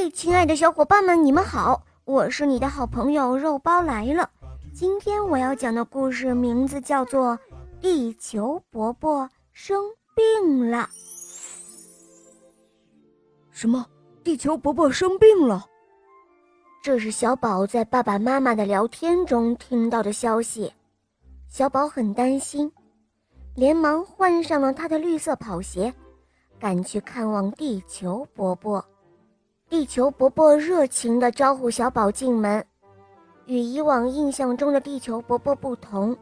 嘿，亲爱的小伙伴们，你们好！我是你的好朋友肉包来了。今天我要讲的故事名字叫做《地球伯伯生病了》。什么？地球伯伯生病了？这是小宝在爸爸妈妈的聊天中听到的消息。小宝很担心，连忙换上了他的绿色跑鞋，赶去看望地球伯伯。地球伯伯热情地招呼小宝进门。与以往印象中的地球伯伯不同，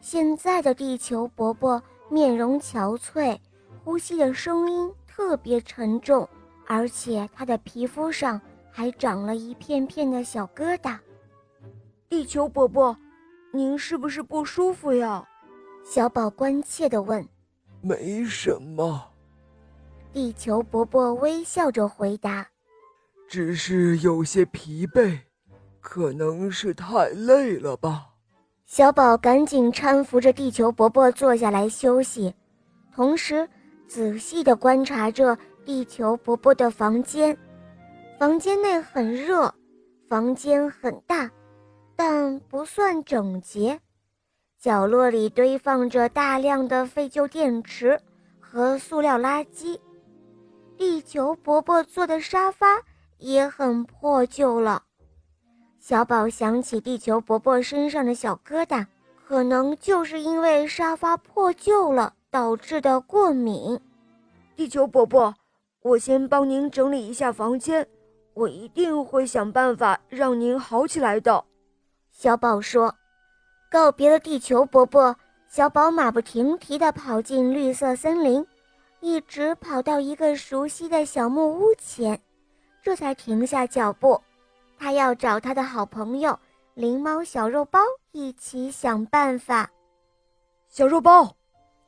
现在的地球伯伯面容憔悴，呼吸的声音特别沉重，而且他的皮肤上还长了一片片的小疙瘩。地球伯伯，您是不是不舒服呀？小宝关切地问。没什么。地球伯伯微笑着回答。只是有些疲惫，可能是太累了吧。小宝赶紧搀扶着地球伯伯坐下来休息，同时仔细地观察着地球伯伯的房间。房间内很热，房间很大，但不算整洁。角落里堆放着大量的废旧电池和塑料垃圾。地球伯伯坐的沙发。也很破旧了。小宝想起地球伯伯身上的小疙瘩，可能就是因为沙发破旧了导致的过敏。地球伯伯，我先帮您整理一下房间，我一定会想办法让您好起来的。小宝说。告别了地球伯伯，小宝马不停蹄地跑进绿色森林，一直跑到一个熟悉的小木屋前。这才停下脚步，他要找他的好朋友灵猫小肉包一起想办法。小肉包，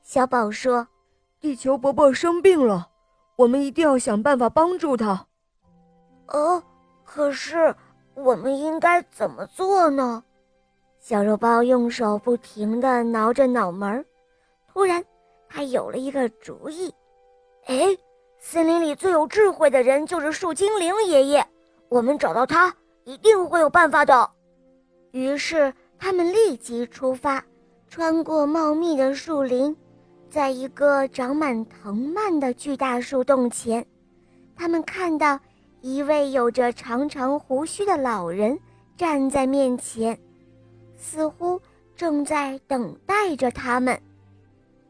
小宝说：“地球伯伯生病了，我们一定要想办法帮助他。”哦，可是我们应该怎么做呢？小肉包用手不停地挠着脑门突然，他有了一个主意。哎！森林里最有智慧的人就是树精灵爷爷，我们找到他一定会有办法的。于是他们立即出发，穿过茂密的树林，在一个长满藤蔓的巨大树洞前，他们看到一位有着长长胡须的老人站在面前，似乎正在等待着他们。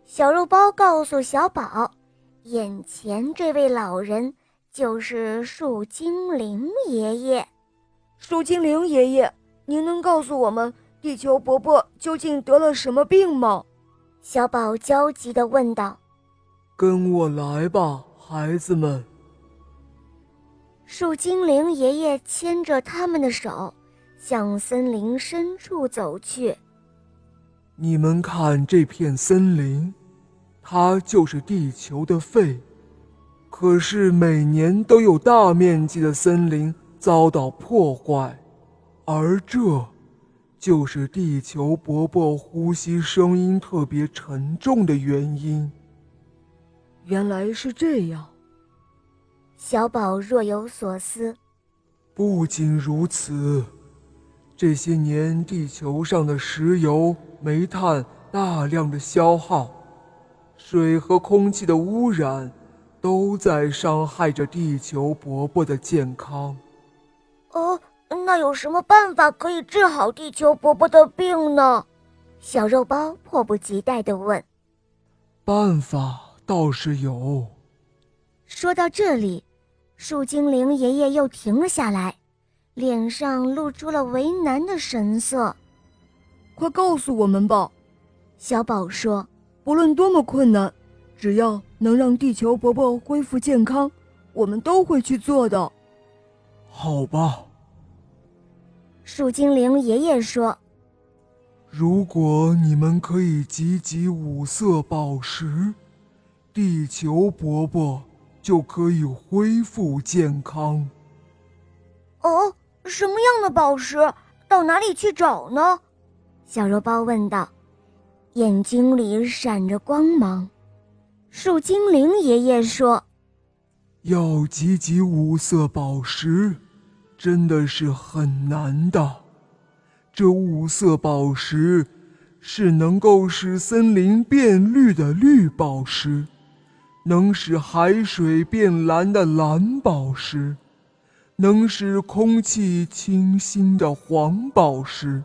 小肉包告诉小宝。眼前这位老人就是树精灵爷爷。树精灵爷爷，您能告诉我们地球伯伯究竟得了什么病吗？小宝焦急地问道。跟我来吧，孩子们。树精灵爷爷牵着他们的手，向森林深处走去。你们看这片森林。它就是地球的肺，可是每年都有大面积的森林遭到破坏，而这，就是地球伯伯呼吸声音特别沉重的原因。原来是这样，小宝若有所思。不仅如此，这些年地球上的石油、煤炭大量的消耗。水和空气的污染，都在伤害着地球伯伯的健康。哦，那有什么办法可以治好地球伯伯的病呢？小肉包迫不及待地问。办法倒是有。说到这里，树精灵爷爷又停了下来，脸上露出了为难的神色。快告诉我们吧，小宝说。无论多么困难，只要能让地球伯伯恢复健康，我们都会去做的。好吧，树精灵爷爷说：“如果你们可以集集五色宝石，地球伯伯就可以恢复健康。”哦，什么样的宝石？到哪里去找呢？小肉包问道。眼睛里闪着光芒，树精灵爷爷说：“要集集五色宝石，真的是很难的。这五色宝石是能够使森林变绿的绿宝石，能使海水变蓝的蓝宝石，能使空气清新的黄宝石，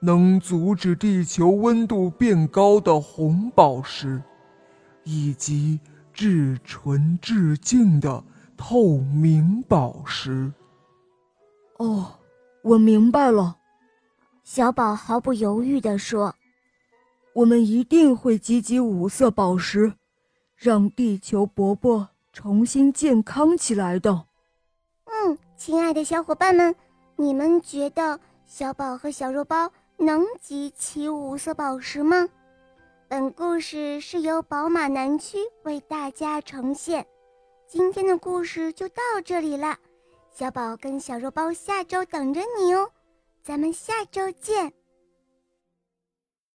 能阻止地球温度变高的红宝石，以及至纯至净的透明宝石。哦，我明白了。小宝毫不犹豫地说：“我们一定会集集五色宝石，让地球伯伯重新健康起来的。”嗯，亲爱的小伙伴们，你们觉得小宝和小肉包能集齐五色宝石吗？本故事是由宝马南区为大家呈现。今天的故事就到这里了，小宝跟小肉包下周等着你哦。咱们下周见。